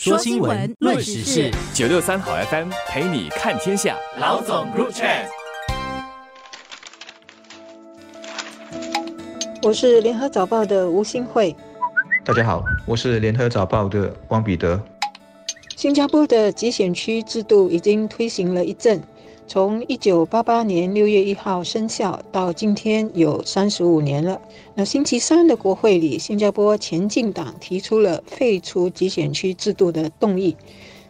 说新闻，论时事，九六三好 FM 陪你看天下。老总入场。我是联合早报的吴新慧。大家好，我是联合早报的汪彼得。新加坡的集选区制度已经推行了一阵。从一九八八年六月一号生效到今天有三十五年了。那星期三的国会里，新加坡前进党提出了废除集选区制度的动议，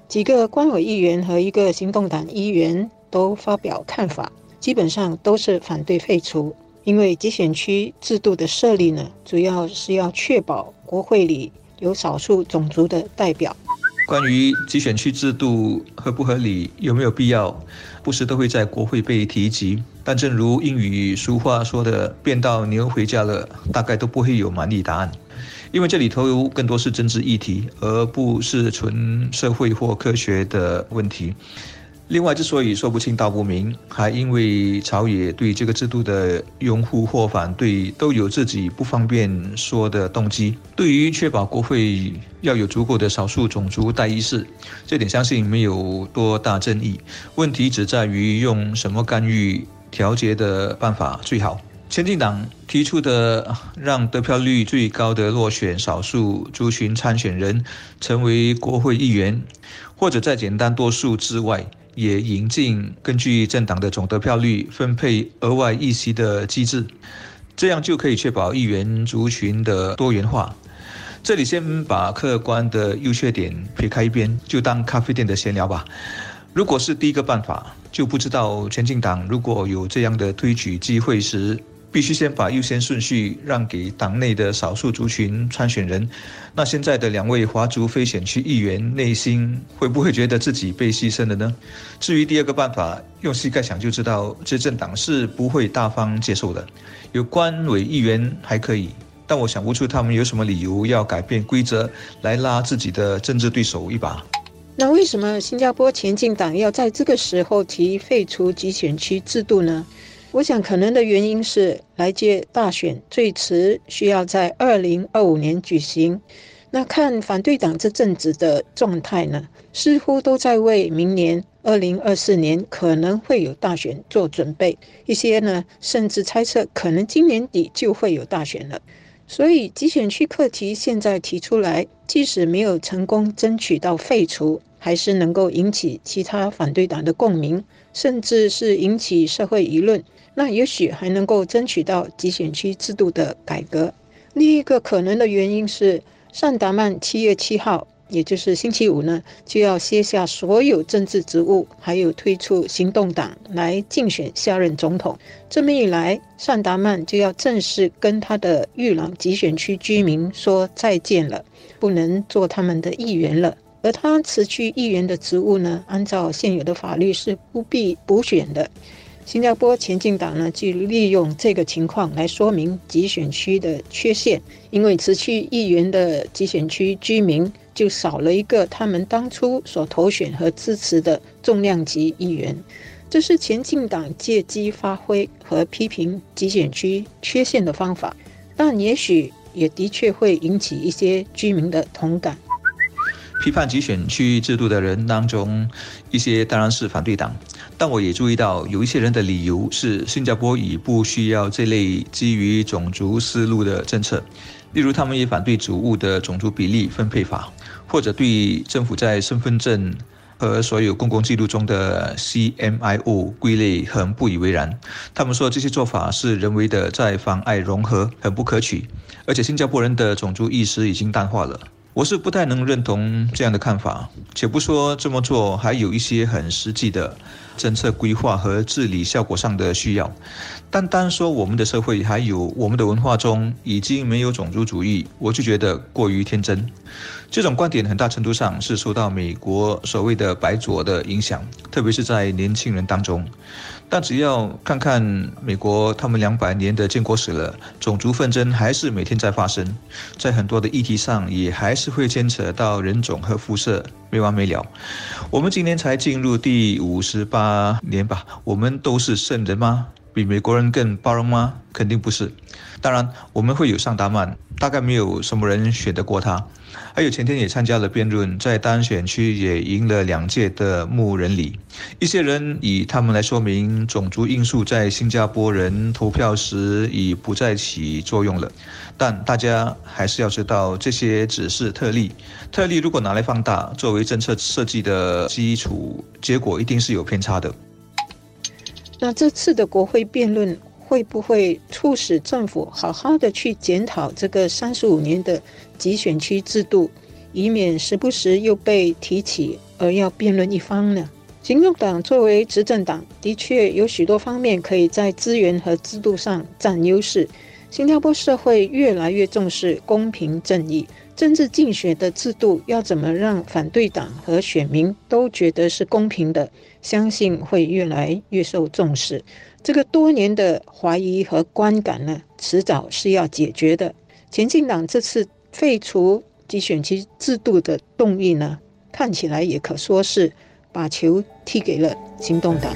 几个官委议员和一个行动党议员都发表看法，基本上都是反对废除。因为集选区制度的设立呢，主要是要确保国会里有少数种族的代表。关于集选区制度合不合理、有没有必要，不时都会在国会被提及。但正如英语俗话说的：“变到牛回家了”，大概都不会有满意答案，因为这里头更多是政治议题，而不是纯社会或科学的问题。另外，之所以说不清道不明，还因为朝野对这个制度的拥护或反对都有自己不方便说的动机。对于确保国会要有足够的少数种族代议士，这点相信没有多大争议。问题只在于用什么干预调节的办法最好。前进党提出的让得票率最高的落选少数族群参选人成为国会议员，或者在简单多数之外。也引进根据政党的总得票率分配额外议席的机制，这样就可以确保议员族群的多元化。这里先把客观的优缺点撇开一边，就当咖啡店的闲聊吧。如果是第一个办法，就不知道前进党如果有这样的推举机会时。必须先把优先顺序让给党内的少数族群参选人。那现在的两位华族非选区议员，内心会不会觉得自己被牺牲了呢？至于第二个办法，用膝盖想就知道，执政党是不会大方接受的。有官委议员还可以，但我想不出他们有什么理由要改变规则来拉自己的政治对手一把。那为什么新加坡前进党要在这个时候提废除集选区制度呢？我想，可能的原因是来届大选最迟需要在二零二五年举行。那看反对党这阵子的状态呢，似乎都在为明年二零二四年可能会有大选做准备。一些呢，甚至猜测可能今年底就会有大选了。所以，集选区课题现在提出来，即使没有成功争取到废除，还是能够引起其他反对党的共鸣，甚至是引起社会舆论。那也许还能够争取到集选区制度的改革。另一个可能的原因是，尚达曼七月七号，也就是星期五呢，就要卸下所有政治职务，还有推出行动党来竞选下任总统。这么一来，尚达曼就要正式跟他的玉朗集选区居民说再见了，不能做他们的议员了。而他辞去议员的职务呢，按照现有的法律是不必补选的。新加坡前进党呢，就利用这个情况来说明集选区的缺陷，因为辞去议员的集选区居民就少了一个他们当初所投选和支持的重量级议员，这是前进党借机发挥和批评集选区缺陷的方法，但也许也的确会引起一些居民的同感。批判集选区制度的人当中，一些当然是反对党，但我也注意到有一些人的理由是新加坡已不需要这类基于种族思路的政策，例如他们也反对主物的种族比例分配法，或者对政府在身份证和所有公共记录中的 CMIO 归类很不以为然。他们说这些做法是人为的，在妨碍融合，很不可取，而且新加坡人的种族意识已经淡化了。我是不太能认同这样的看法，且不说这么做还有一些很实际的政策规划和治理效果上的需要，单单说我们的社会还有我们的文化中已经没有种族主义，我就觉得过于天真。这种观点很大程度上是受到美国所谓的“白左”的影响，特别是在年轻人当中。但只要看看美国，他们两百年的建国史了，种族纷争还是每天在发生，在很多的议题上也还是会牵扯到人种和肤色，没完没了。我们今年才进入第五十八年吧，我们都是圣人吗？比美国人更包容吗？肯定不是。当然，我们会有上达曼，大概没有什么人选得过他。还有前天也参加了辩论，在单选区也赢了两届的穆仁里。一些人以他们来说明种族因素在新加坡人投票时已不再起作用了，但大家还是要知道，这些只是特例。特例如果拿来放大，作为政策设计的基础，结果一定是有偏差的。那这次的国会辩论。会不会促使政府好好的去检讨这个三十五年的集选区制度，以免时不时又被提起而要辩论一方呢？行动党作为执政党，的确有许多方面可以在资源和制度上占优势。新加坡社会越来越重视公平正义，政治竞选的制度要怎么让反对党和选民都觉得是公平的，相信会越来越受重视。这个多年的怀疑和观感呢，迟早是要解决的。前进党这次废除集选区制度的动议呢，看起来也可说是把球踢给了行动党。